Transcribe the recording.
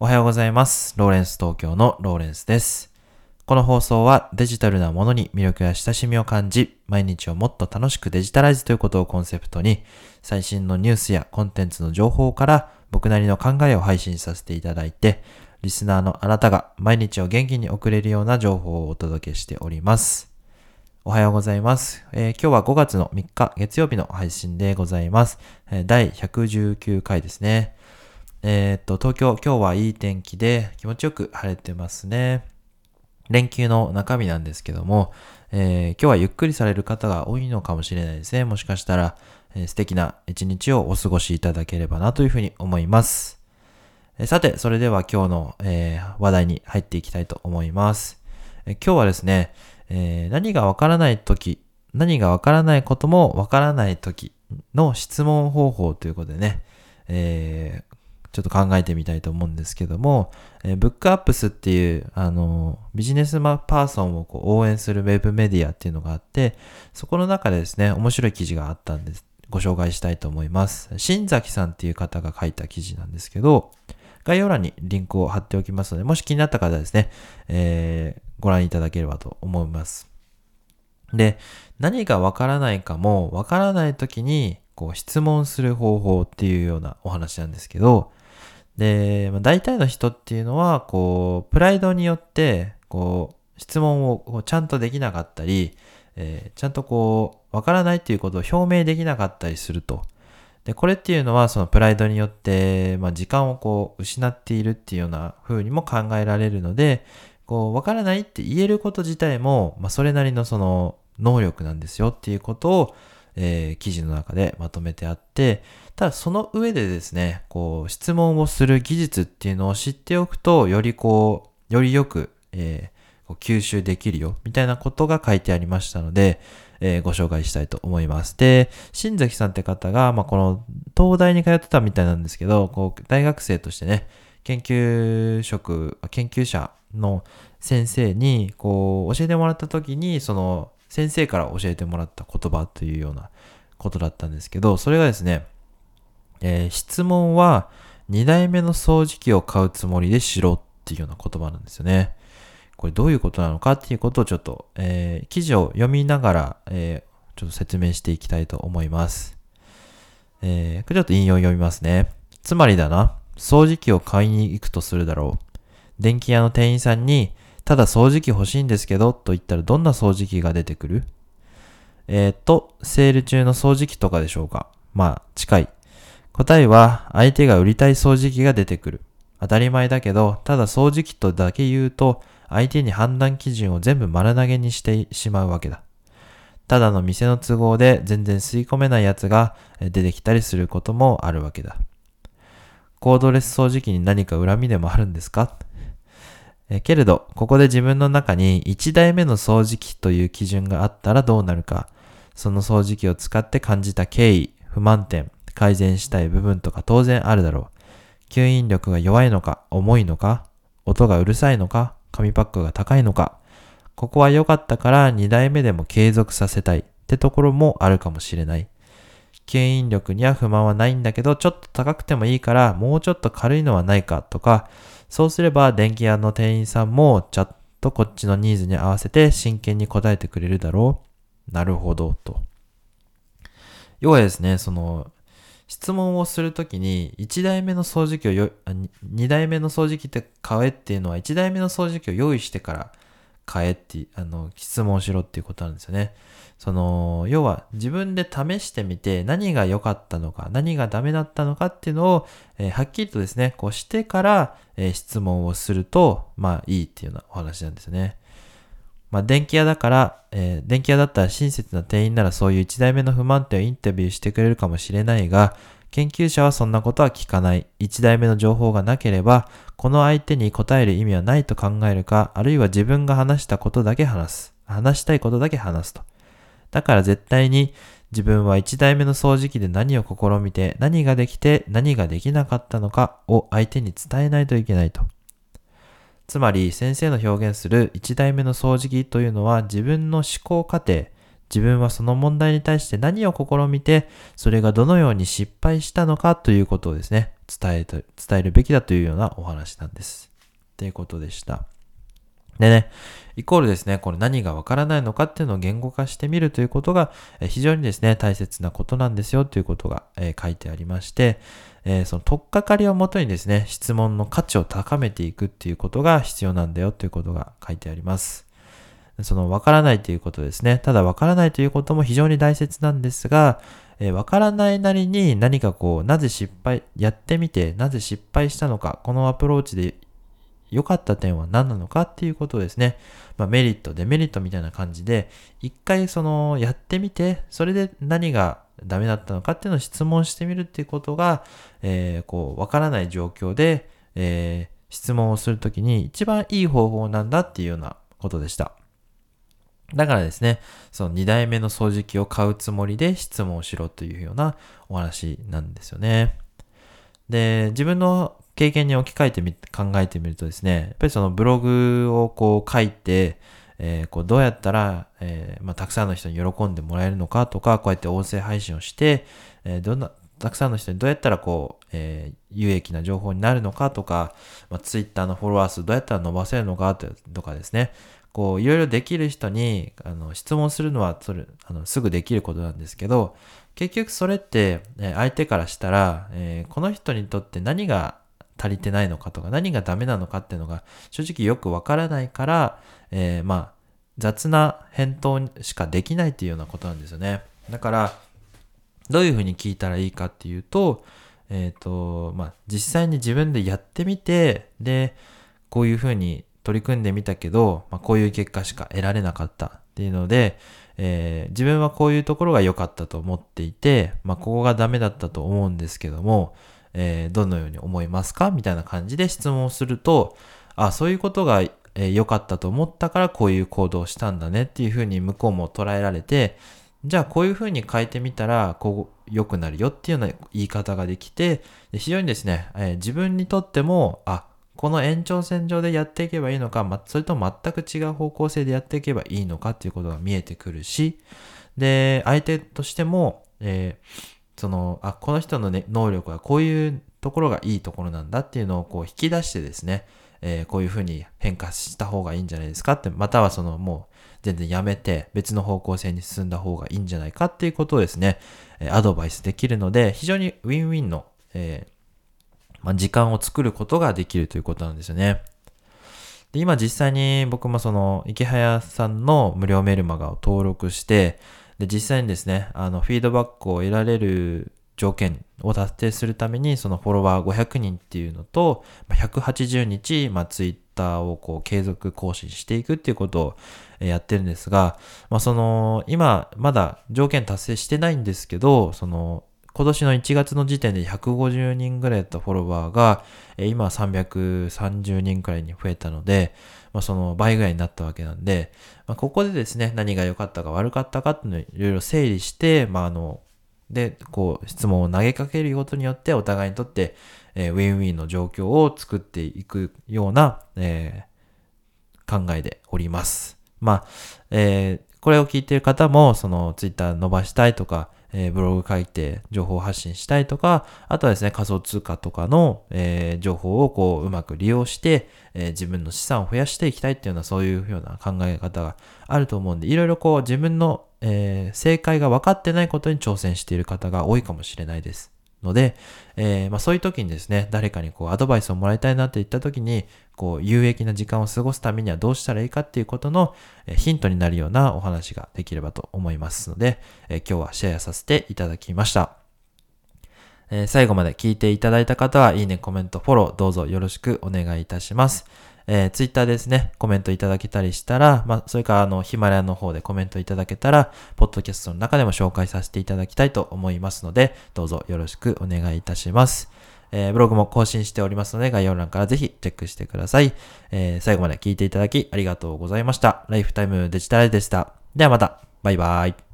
おはようございます。ローレンス東京のローレンスです。この放送はデジタルなものに魅力や親しみを感じ、毎日をもっと楽しくデジタライズということをコンセプトに、最新のニュースやコンテンツの情報から僕なりの考えを配信させていただいて、リスナーのあなたが毎日を元気に送れるような情報をお届けしております。おはようございます。えー今日は5月の3日月曜日の配信でございます。え第119回ですね。えーっと、東京、今日はいい天気で気持ちよく晴れてますね。連休の中身なんですけども、えー今日はゆっくりされる方が多いのかもしれないですね。もしかしたら、えー素敵な一日をお過ごしいただければなというふうに思います。えーさて、それでは今日の、えー話題に入っていきたいと思います。えー今日はですね、えー何がわからないとき、何がわからないこともわからないときの質問方法ということでね、えーちょっと考えてみたいと思うんですけども、えーブックアップスっていう、あのビジネスマパーソンをこう応援するウェブメディアっていうのがあって、そこの中でですね、面白い記事があったんです。ご紹介したいと思います。新崎さんっていう方が書いた記事なんですけど、概要欄にリンクを貼っておきますので、もし気になった方はですね、えーご覧いただければと思います。で、何がわからないかも、わからないときに、こう質問する方法っていうようなお話なんですけど、で、まあ、大体の人っていうのは、こう、プライドによって、こう、質問をこうちゃんとできなかったり、えーちゃんとこう、わからないっていうことを表明できなかったりすると。で、これっていうのは、そのプライドによって、まあ、時間をこう、失っているっていうような風にも考えられるので、こう、わからないって言えること自体も、まあ、それなりのその、能力なんですよっていうことを、えー記事の中でまとめてあって、ただその上でですね、こう、質問をする技術っていうのを知っておくと、よりこう、よりよく、えーこう吸収できるよ、みたいなことが書いてありましたので、えーご紹介したいと思います。で、新崎さんって方が、まあ、この、東大に通ってたみたいなんですけど、こう、大学生としてね、研究職、研究者の先生に、こう、教えてもらった時に、その、先生から教えてもらった言葉というようなことだったんですけど、それがですね、えー質問は2台目の掃除機を買うつもりでしろっていうような言葉なんですよね。これどういうことなのかっていうことをちょっと、えー記事を読みながら、えーちょっと説明していきたいと思います。えーちょっと引用読みますね。つまりだな、掃除機を買いに行くとするだろう。電気屋の店員さんに、ただ掃除機欲しいんですけど、と言ったらどんな掃除機が出てくる？えー、と、セール中の掃除機とかでしょうか？まあ、近い。答えは、相手が売りたい掃除機が出てくる。当たり前だけど、ただ掃除機とだけ言うと、相手に判断基準を全部丸投げにしてしまうわけだ。ただの店の都合で全然吸い込めないやつが出てきたりすることもあるわけだ。コードレス掃除機に何か恨みでもあるんですか？けれど、ここで自分の中に1台目の掃除機という基準があったらどうなるか、その掃除機を使って感じた経緯、不満点、改善したい部分とか当然あるだろう。吸引力が弱いのか、重いのか、音がうるさいのか、紙パックが高いのか、ここは良かったから2台目でも継続させたいってところもあるかもしれない。吸引力には不満はないんだけど、ちょっと高くてもいいから、もうちょっと軽いのはないかとか、そうすれば電気屋の店員さんもちゃんとこっちのニーズに合わせて真剣に答えてくれるだろう。なるほど、と。要はですね、その、質問をするときに、1台目の掃除機をよ、2台目の掃除機って買えっていうのは、1台目の掃除機を用意してから買えって、あの、質問しろっていうことなんですよね。その、要は自分で試してみて何が良かったのか、何がダメだったのかっていうのを、えーはっきりとですね、こうしてから、えー質問をすると、まあいいっていうようなお話なんですよね。まあ電気屋だから、えー電気屋だったら親切な店員ならそういう1台目の不満点をインタビューしてくれるかもしれないが、研究者はそんなことは聞かない。1台目の情報がなければ、この相手に答える意味はないと考えるか、あるいは自分が話したことだけ話す。話したいことだけ話すと。だから絶対に自分は1台目の掃除機で何を試みて何ができて何ができなかったのかを相手に伝えないといけないと。つまり先生の表現する1台目の掃除機というのは自分の思考過程、自分はその問題に対して何を試みて、それがどのように失敗したのかということをですね、伝え伝えるべきだというようなお話なんです。ということでした。でね、イコールですね、これ何がわからないのかっていうのを言語化してみるということが非常にですね、大切なことなんですよということがえ書いてありまして、えその取っかかりをもとにですね、質問の価値を高めていくっていうことが必要なんだよということが書いてあります。そのわからないということですね。ただわからないということも非常に大切なんですが、えわからないなりに何かこう、なぜ失敗、やってみて、なぜ失敗したのか、このアプローチで良かった点は何なのかっていうことですね、まあ、メリット、デメリットみたいな感じで、一回その、やってみて、それで何がダメだったのかっていうのを質問してみるっていうことが、えー、こう、わからない状況で、えー、質問をするときに一番いい方法なんだっていうようなことでした。だからですね、その2代目の掃除機を買うつもりで質問をしろというようなお話なんですよね。で、自分の経験に置き換えてみ、考えてみるとですね、やっぱりそのブログをこう書いて、えー、こうどうやったら、えー、まあ、たくさんの人に喜んでもらえるのかとか、こうやって音声配信をして、えー、どんな、たくさんの人にどうやったらこう、え有益な情報になるのかとか、まあ、Twitter のフォロワー数どうやったら伸ばせるのかとかですね、こう、いろいろできる人に、あの、質問するのは、それ、あの、すぐできることなんですけど、結局それって、え相手からしたら、えー、この人にとって何が足りてないのかとか、何がダメなのかっていうのが、正直よくわからないから、えー、まあ、雑な返答しかできないっていうようなことなんですよね。だから、どういうふうに聞いたらいいかっていうと、えっ、ー、と、まあ、実際に自分でやってみて、で、こういうふうに取り組んでみたけど、まあ、こういう結果しか得られなかったっていうので、えー、自分はこういうところが良かったと思っていて、まあ、ここがダメだったと思うんですけども、えー、どのように思いますか？みたいな感じで質問をすると、あ、そういうことが良、えー、かったと思ったからこういう行動をしたんだねっていうふうに向こうも捉えられて、じゃあこういうふうに変えてみたら、こう、良くなるよっていうような言い方ができて、非常にですね、え、自分にとっても、あ、この延長線上でやっていけばいいのか、ま、それと全く違う方向性でやっていけばいいのかっていうことが見えてくるし、で、相手としても、えー、その、あ、この人の、ね、能力はこういうところがいいところなんだっていうのをこう引き出してですね、えー、こういうふうに変化した方がいいんじゃないですかって、またはそのもう全然やめて別の方向性に進んだ方がいいんじゃないかっていうことをですね、えアドバイスできるので、非常にウィンウィンの、えーまあ、時間を作ることができるということなんですよね。で今実際に僕もその池早さんの無料メルマガを登録して、で実際にですね、あのフィードバックを得られる条件を達成するために、そのフォロワー500人っていうのと、180日、まあ、ツイッターをこう継続更新していくっていうことをやってるんですが、まあ、その、今、まだ条件達成してないんですけど、その、今年の1月の時点で150人ぐらいだったフォロワーが、え今は330人くらいに増えたので、まあ、その倍ぐらいになったわけなんで、まあ、ここでですね、何が良かったか悪かったかっていうのをいろいろ整理して、まあ、あの、で、こう、質問を投げかけることによって、お互いにとって、えー、ウィンウィンの状況を作っていくような、えー、考えでおります。まあ、えー、これを聞いている方も、その、ツイッター伸ばしたいとか、えー、ブログ書いて情報発信したいとか、あとはですね、仮想通貨とかの、えー、情報をこう、うまく利用して、えー、自分の資産を増やしていきたいっていうような、そういうような考え方があると思うんで、いろいろこう、自分の、え正解が分かってないことに挑戦している方が多いかもしれないです。ので、えー、まあ、そういう時にですね、誰かにこうアドバイスをもらいたいなって言った時に、こう有益な時間を過ごすためにはどうしたらいいかっていうことの、えヒントになるようなお話ができればと思いますので、え今日はシェアさせていただきました。え最後まで聞いていただいた方は、いいね、コメント、フォロー、どうぞよろしくお願いいたします。えー、ツイッターですね、コメントいただけたりしたら、まあ、それからあの、ヒマラヤの方でコメントいただけたら、ポッドキャストの中でも紹介させていただきたいと思いますので、どうぞよろしくお願いいたします。えー、ブログも更新しておりますので、概要欄からぜひチェックしてください。えー、最後まで聞いていただきありがとうございました。ライフタイムデジタルでした。ではまた。バイバイ。